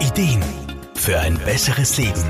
Ideen für ein besseres Leben.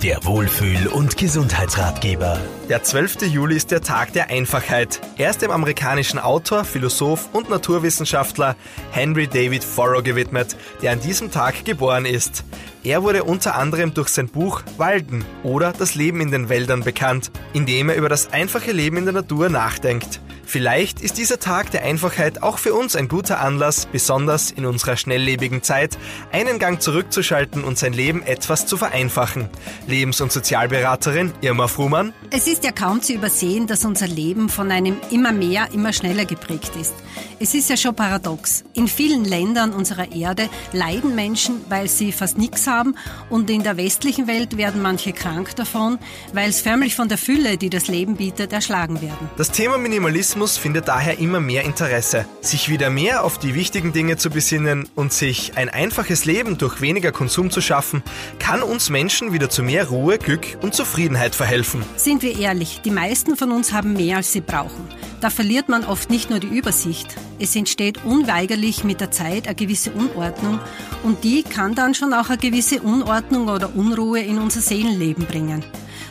Der Wohlfühl- und Gesundheitsratgeber. Der 12. Juli ist der Tag der Einfachheit. Er ist dem amerikanischen Autor, Philosoph und Naturwissenschaftler Henry David Thoreau gewidmet, der an diesem Tag geboren ist. Er wurde unter anderem durch sein Buch Walden oder Das Leben in den Wäldern bekannt, in dem er über das einfache Leben in der Natur nachdenkt. Vielleicht ist dieser Tag der Einfachheit auch für uns ein guter Anlass, besonders in unserer schnelllebigen Zeit, einen Gang zurückzuschalten und sein Leben etwas zu vereinfachen. Lebens- und Sozialberaterin Irma Frumann. Es ist ja kaum zu übersehen, dass unser Leben von einem immer mehr, immer schneller geprägt ist. Es ist ja schon paradox. In vielen Ländern unserer Erde leiden Menschen, weil sie fast nichts haben und in der westlichen Welt werden manche krank davon, weil es förmlich von der Fülle, die das Leben bietet, erschlagen werden. Das Thema Minimalismus Minimalismus findet daher immer mehr Interesse. Sich wieder mehr auf die wichtigen Dinge zu besinnen und sich ein einfaches Leben durch weniger Konsum zu schaffen, kann uns Menschen wieder zu mehr Ruhe, Glück und Zufriedenheit verhelfen. Sind wir ehrlich, die meisten von uns haben mehr, als sie brauchen. Da verliert man oft nicht nur die Übersicht. Es entsteht unweigerlich mit der Zeit eine gewisse Unordnung und die kann dann schon auch eine gewisse Unordnung oder Unruhe in unser Seelenleben bringen.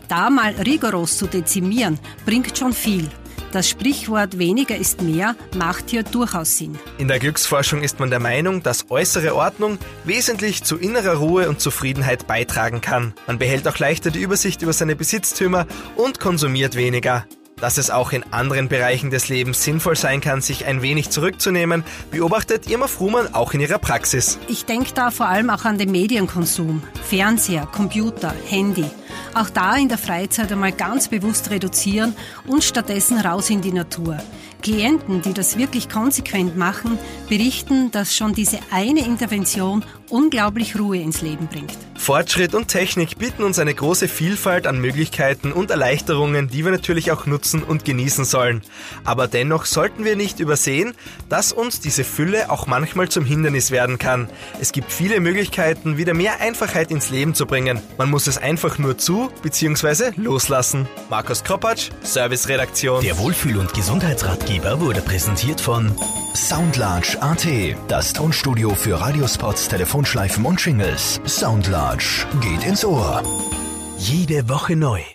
Da mal rigoros zu dezimieren, bringt schon viel. Das Sprichwort weniger ist mehr macht hier durchaus Sinn. In der Glücksforschung ist man der Meinung, dass äußere Ordnung wesentlich zu innerer Ruhe und Zufriedenheit beitragen kann. Man behält auch leichter die Übersicht über seine Besitztümer und konsumiert weniger. Dass es auch in anderen Bereichen des Lebens sinnvoll sein kann, sich ein wenig zurückzunehmen, beobachtet Irma Frumann auch in ihrer Praxis. Ich denke da vor allem auch an den Medienkonsum. Fernseher, Computer, Handy. Auch da in der Freizeit einmal ganz bewusst reduzieren und stattdessen raus in die Natur. Klienten, die das wirklich konsequent machen, berichten, dass schon diese eine Intervention unglaublich Ruhe ins Leben bringt. Fortschritt und Technik bieten uns eine große Vielfalt an Möglichkeiten und Erleichterungen, die wir natürlich auch nutzen und genießen sollen. Aber dennoch sollten wir nicht übersehen, dass uns diese Fülle auch manchmal zum Hindernis werden kann. Es gibt viele Möglichkeiten, wieder mehr Einfachheit ins Leben zu bringen. Man muss es einfach nur zu bzw. loslassen. Markus Kropatsch, Serviceredaktion. Der Wohlfühl- und Gesundheitsratgeber wurde präsentiert von Soundlarge AT, das Tonstudio für Radiospots, Telefonschleifen und Shingles. Soundlarge geht ins Ohr. Jede Woche neu.